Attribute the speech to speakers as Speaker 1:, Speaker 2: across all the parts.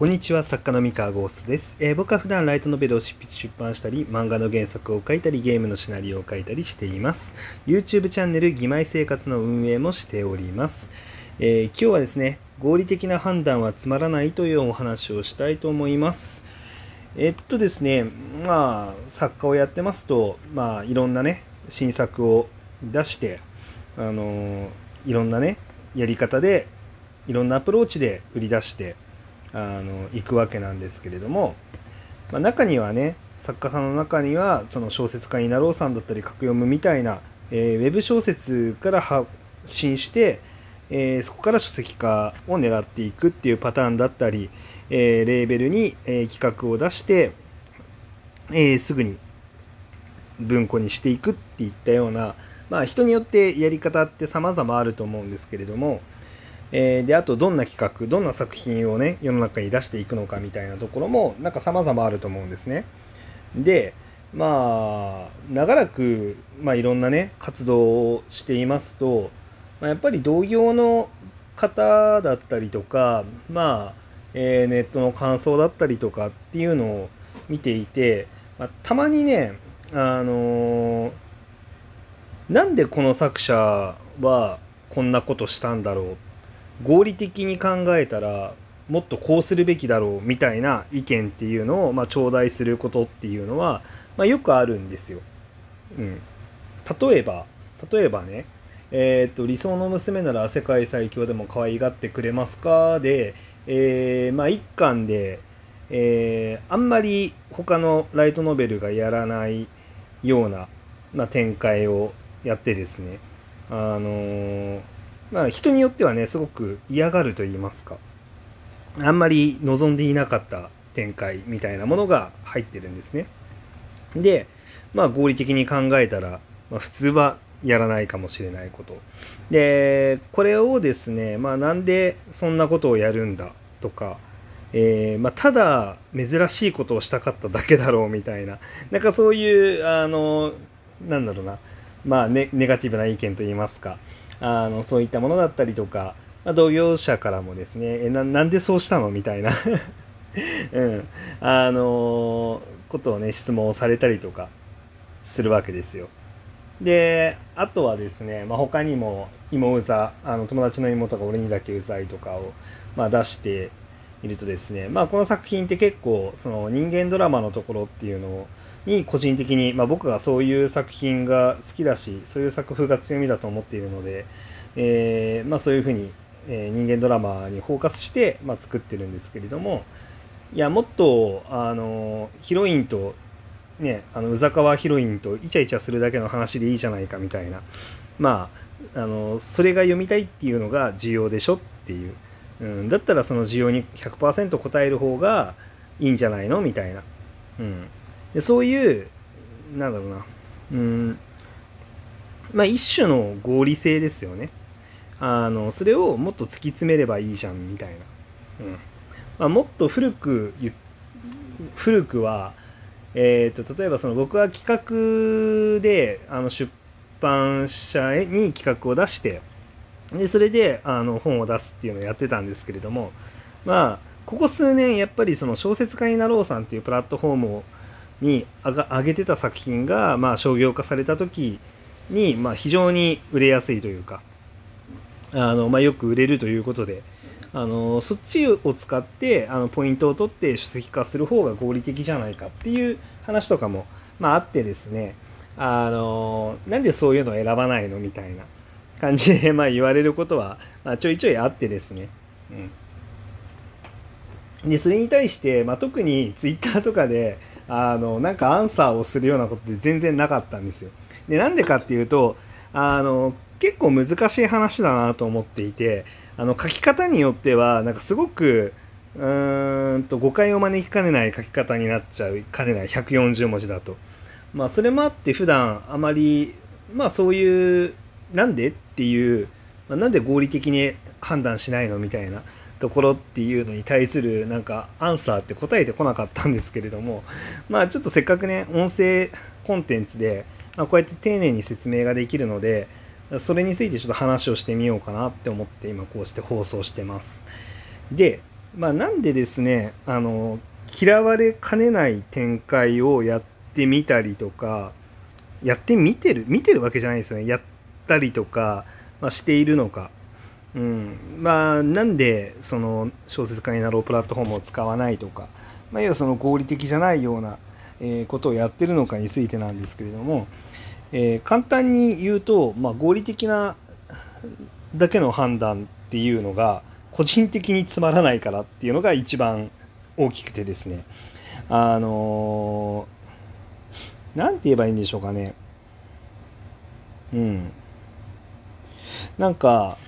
Speaker 1: こんにちは、作家の三河ゴーストです、えー、僕は普段ライトノベルを執筆出版したり、漫画の原作を書いたり、ゲームのシナリオを書いたりしています。YouTube チャンネル、義妹生活の運営もしております。えー、今日はですね、合理的な判断はつまらないというお話をしたいと思います。えっとですね、まあ、作家をやってますと、まあ、いろんなね、新作を出して、あのー、いろんなね、やり方で、いろんなアプローチで売り出して、あの行くわけなんですけれども、まあ、中にはね作家さんの中にはその小説家になろうさんだったり格読むみたいな、えー、ウェブ小説から発信して、えー、そこから書籍化を狙っていくっていうパターンだったり、えー、レーベルに、え企画を出して、えすぐに文庫にしていくっていったような、まあ、人によってやり方って様々あると思うんですけれども、えー、であとどんな企画どんな作品をね世の中に出していくのかみたいなところもなんか様々あると思うんですね。でまあ長らく、まあ、いろんなね活動をしていますと、まあ、やっぱり同業の方だったりとかまあ、えー、ネットの感想だったりとかっていうのを見ていて、まあ、たまにねあのー、なんでこの作者はこんなことしたんだろうっ合理的に考えたらもっとこうするべきだろうみたいな意見っていうのを、まあ、頂戴することっていうのは、まあ、よくあるんですよ。うん、例えば例えばねえー、っと理想の娘なら世界最強でも可愛がってくれますかで、えー、まあ、一巻で、えー、あんまり他のライトノベルがやらないような、まあ、展開をやってですねあのーまあ人によってはね、すごく嫌がると言いますか、あんまり望んでいなかった展開みたいなものが入ってるんですね。で、まあ合理的に考えたら、まあ、普通はやらないかもしれないこと。で、これをですね、まあなんでそんなことをやるんだとか、えー、まあ、ただ珍しいことをしたかっただけだろうみたいな、なんかそういう、あの、なんだろうな、まあネネガティブな意見といいますか、あのそういったものだったりとか、まあ、同業者からもですね、えななんでそうしたのみたいな うん、あのことをね、質問をされたりとかするわけですよ。で、あとはですね、まあ、他にも、芋うざ、あの友達の妹が俺にだけうざいとかを、まあ、出しているとですね、まあ、この作品って結構、その人間ドラマのところっていうのを、に個人的に、まあ、僕がそういう作品が好きだしそういう作風が強みだと思っているので、えー、まあ、そういうふうに、えー、人間ドラマにフォーカスして、まあ、作ってるんですけれどもいやもっとあのヒロインとねあの宇佐川ヒロインとイチャイチャするだけの話でいいじゃないかみたいなまああのそれが読みたいっていうのが重要でしょっていう、うん、だったらその需要に100%答える方がいいんじゃないのみたいな。うんでそういう、なんだろうな、うん、まあ一種の合理性ですよね。あの、それをもっと突き詰めればいいじゃん、みたいな。うん。まあ、もっと古く、古くは、えっ、ー、と、例えばその僕は企画で、あの、出版社に企画を出して、で、それで、あの、本を出すっていうのをやってたんですけれども、まあ、ここ数年、やっぱりその小説家になろうさんっていうプラットフォームをに上げてた作品が、まあ、商業化された時に、まあ、非常に売れやすいというかあの、まあ、よく売れるということであのそっちを使ってあのポイントを取って書籍化する方が合理的じゃないかっていう話とかも、まあ、あってですねあのなんでそういうのを選ばないのみたいな感じで、まあ、言われることは、まあ、ちょいちょいあってですね、うん、でそれに対して、まあ、特にツイッターとかであの、なんかアンサーをするようなことって全然なかったんですよ。で、なんでかっていうと、あの、結構難しい話だなと思っていて、あの、書き方によっては、なんかすごく、うーんと誤解を招きかねない書き方になっちゃうかねない140文字だと。まあそれもあって普段あまりまあそういうなんでっていう、まあ、なんで合理的に判断しないのみたいなところっていうのに対するなんかアンサーって答えてこなかったんですけれどもまあちょっとせっかくね音声コンテンツで、まあ、こうやって丁寧に説明ができるのでそれについてちょっと話をしてみようかなって思って今こうして放送してます。でまあ、なんでですねあの嫌われかねない展開をやってみたりとかやってみてる見てるわけじゃないですよね。やったりとか、まあ、しているのか、うん、まあなんでその小説家になろうプラットフォームを使わないとか、まあ、要はその合理的じゃないような、えー、ことをやってるのかについてなんですけれども、えー、簡単に言うと、まあ、合理的なだけの判断っていうのが個人的につまらないからっていうのが一番大きくてですね。あの何て言えばいいんでしょうかね。うん。なんか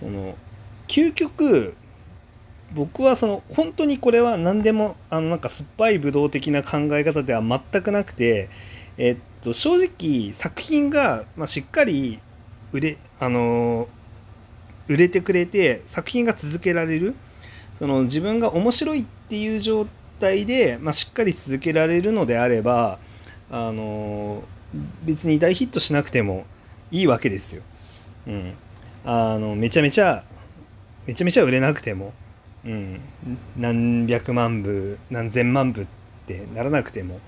Speaker 1: その究極僕はその本当にこれは何でもあのなんか酸っぱいブドウ的な考え方では全くなくてえっと正直作品が、まあ、しっかり売れあの売れてくれて作品が続けられるその自分が面白いっていう状態で、まあ、しっかり続けられるのであればあの別に大ヒットしなくてもいいわけですよ。うん、あのめちゃめちゃめちゃめちゃ売れなくても、うん、何百万部何千万部ってならなくても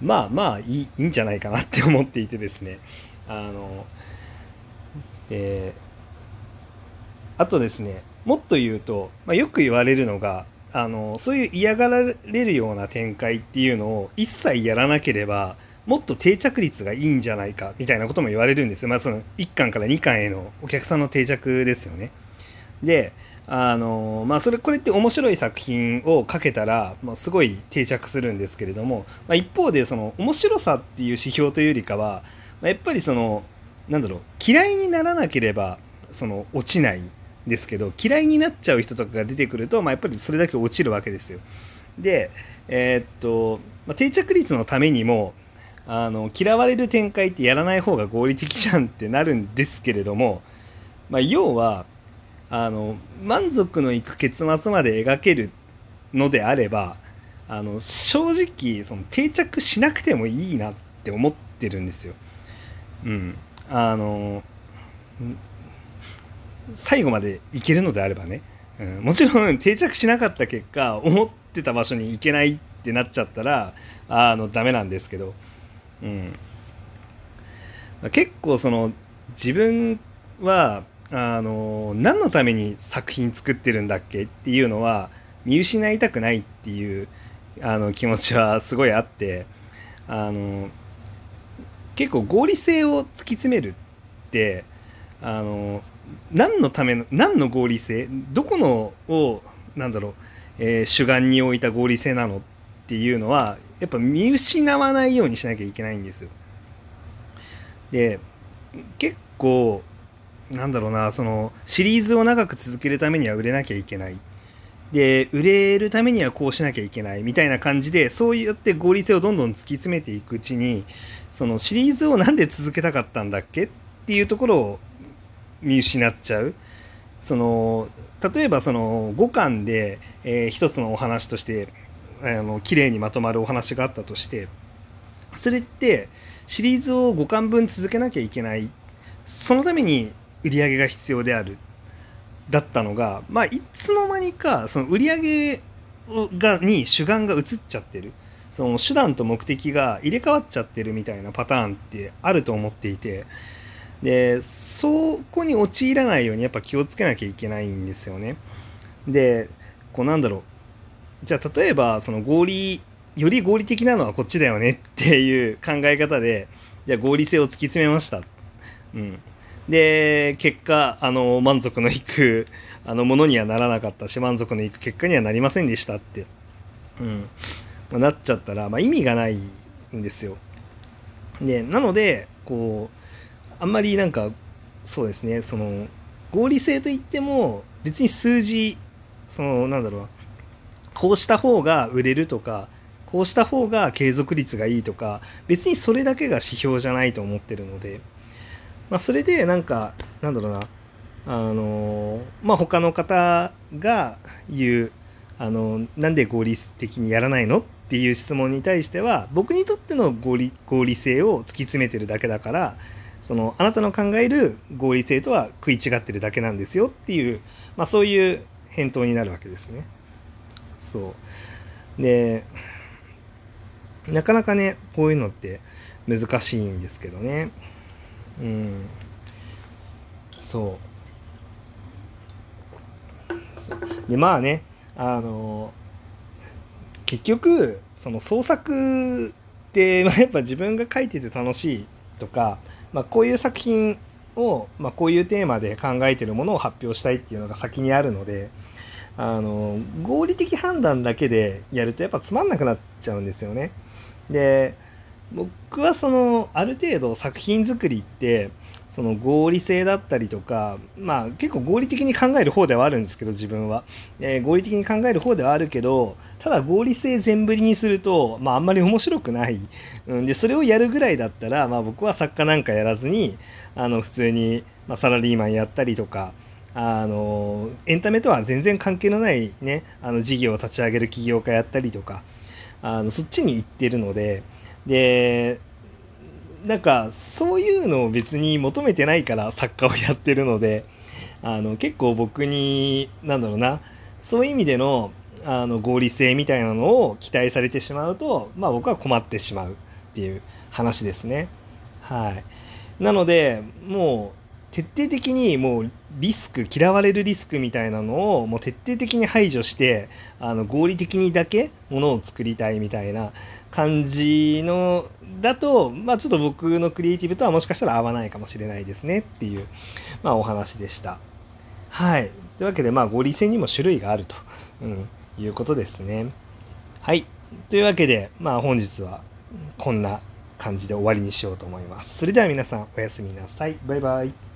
Speaker 1: まあまあいいいいんじゃないかなって思っていてですね。あのであとですねもっと言うと、まあ、よく言われるのがあのそういう嫌がられるような展開っていうのを一切やらなければもっと定着率がいいんじゃないかみたいなことも言われるんですよ。まあ、その1巻から2巻へのお客さんの定着ですよね。で、あのまあ、それこれって面白い作品を書けたら、まあ、すごい定着するんですけれども、まあ、一方でその面白さっていう指標というよりかは、まあ、やっぱりそのなんだろう嫌いにならなければその落ちないですけど嫌いになっちゃう人とかが出てくると、まあ、やっぱりそれだけ落ちるわけですよ。で、えー、っと、まあ、定着率のためにもあの嫌われる展開ってやらない方が合理的じゃんってなるんですけれども、まあ、要はあの満足のいく結末まで描けるのであればあの正直その定着しなくてもいいなって思ってるんですよ。うん、あの最後まで行けるのであればね、うん、もちろん定着しなかった結果思ってた場所に行けないってなっちゃったらあのダメなんですけど、うん、結構その自分はあの何のために作品作ってるんだっけっていうのは見失いたくないっていうあの気持ちはすごいあってあの結構合理性を突き詰めるってあの何のための何の合理性どこのをなんだろう、えー、主眼に置いた合理性なのっっていうのはやっぱ見失わないようにしなきゃいけないんですよ。で結構なんだろうなそのシリーズを長く続けるためには売れなきゃいけない。で売れるためにはこうしなきゃいけないみたいな感じでそうやって合理性をどんどん突き詰めていくうちにそのシリーズを何で続けたかったんだっけっていうところを見失っちゃう。その例えばその5巻で、えー、一つのお話としてあの綺麗にまとまるお話があったとしてそれってシリーズを5巻分続けなきゃいけない。そのために売り上げが必要である。だったのがまあいつの間にかその売り上げがに主眼が移っちゃってる。その手段と目的が入れ替わっちゃってるみたいなパターンってあると思っていて。でそこに陥らないようにやっぱ気をつけなきゃいけないんですよね。でこうなんだろう。じゃあ例えばその合理より合理的なのはこっちだよねっていう考え方でじゃあ合理性を突き詰めました。うん、で結果あの満足のいくあのものにはならなかったし満足のいく結果にはなりませんでしたって、うんまあ、なっちゃったら、まあ、意味がないんですよ。でなのでこうあんまりなんかそうですねその合理性といっても別に数字そのなんだろうこうした方が売れるとかこうした方が継続率がいいとか別にそれだけが指標じゃないと思ってるので、まあ、それでなんかなんだろうなあのまあ他の方が言うあのなんで合理的にやらないのっていう質問に対しては僕にとっての合理合理性を突き詰めてるだけだからそのあなたの考える合理性とは食い違ってるだけなんですよっていう、まあ、そういう返答になるわけですね。そう。でなかなかねこういうのって難しいんですけどね。うん。そう。でまあねあの結局その創作って、まあ、やっぱ自分が書いてて楽しいとか、まあ、こういう作品を、まあ、こういうテーマで考えてるものを発表したいっていうのが先にあるのであの合理的判断だけでやるとやっぱつまんなくなっちゃうんですよね。で僕はそのある程度作品作りってその合理性だったりとかまあ結構合理的に考える方ではあるんですけど自分は、えー、合理的に考える方ではあるけどただ合理性全振りにすると、まあ、あんまり面白くない、うん、でそれをやるぐらいだったら、まあ、僕は作家なんかやらずにあの普通に、まあ、サラリーマンやったりとかあのエンタメとは全然関係のないねあの事業を立ち上げる起業家やったりとかあのそっちに行ってるのででなんかそういうのを別に求めてないから作家をやってるのであの結構僕になんだろうなそういう意味でのあの合理性みたいなのを期待されてしまうと、まあ、僕は困ってしまうっていう話ですね。はい、なのでもう徹底的にもうリスク嫌われるリスクみたいなのをもう徹底的に排除してあの合理的にだけものを作りたいみたいな感じのだとまあちょっと僕のクリエイティブとはもしかしたら合わないかもしれないですねっていうまあお話でした。はい。というわけでまあ合理性にも種類があると、うん、いうことですね。はい。というわけでまあ本日はこんな感じで終わりにしようと思います。それでは皆さんおやすみなさい。バイバイ。